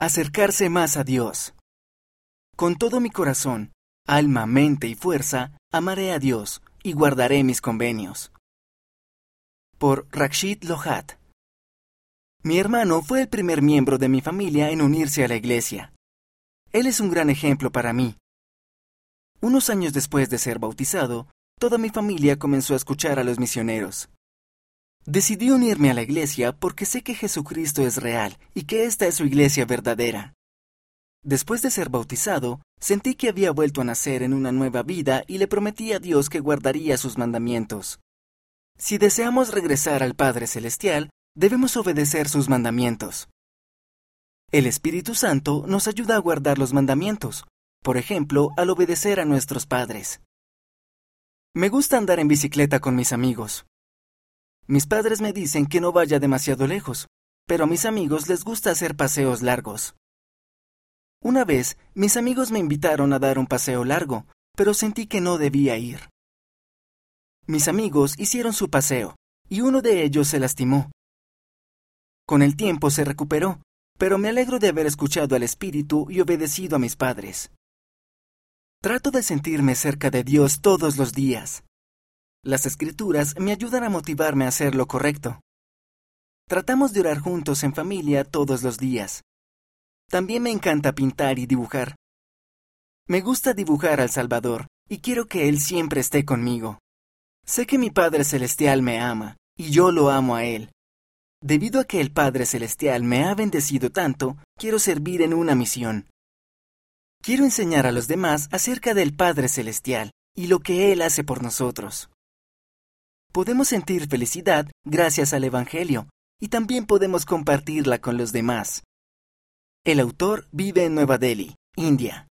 Acercarse más a Dios. Con todo mi corazón, alma, mente y fuerza, amaré a Dios y guardaré mis convenios. Por Rakshit Lohat. Mi hermano fue el primer miembro de mi familia en unirse a la iglesia. Él es un gran ejemplo para mí. Unos años después de ser bautizado, toda mi familia comenzó a escuchar a los misioneros. Decidí unirme a la iglesia porque sé que Jesucristo es real y que esta es su iglesia verdadera. Después de ser bautizado, sentí que había vuelto a nacer en una nueva vida y le prometí a Dios que guardaría sus mandamientos. Si deseamos regresar al Padre Celestial, debemos obedecer sus mandamientos. El Espíritu Santo nos ayuda a guardar los mandamientos, por ejemplo, al obedecer a nuestros padres. Me gusta andar en bicicleta con mis amigos. Mis padres me dicen que no vaya demasiado lejos, pero a mis amigos les gusta hacer paseos largos. Una vez, mis amigos me invitaron a dar un paseo largo, pero sentí que no debía ir. Mis amigos hicieron su paseo, y uno de ellos se lastimó. Con el tiempo se recuperó, pero me alegro de haber escuchado al Espíritu y obedecido a mis padres. Trato de sentirme cerca de Dios todos los días. Las escrituras me ayudan a motivarme a hacer lo correcto. Tratamos de orar juntos en familia todos los días. También me encanta pintar y dibujar. Me gusta dibujar al Salvador y quiero que Él siempre esté conmigo. Sé que mi Padre Celestial me ama y yo lo amo a Él. Debido a que el Padre Celestial me ha bendecido tanto, quiero servir en una misión. Quiero enseñar a los demás acerca del Padre Celestial y lo que Él hace por nosotros. Podemos sentir felicidad gracias al Evangelio y también podemos compartirla con los demás. El autor vive en Nueva Delhi, India.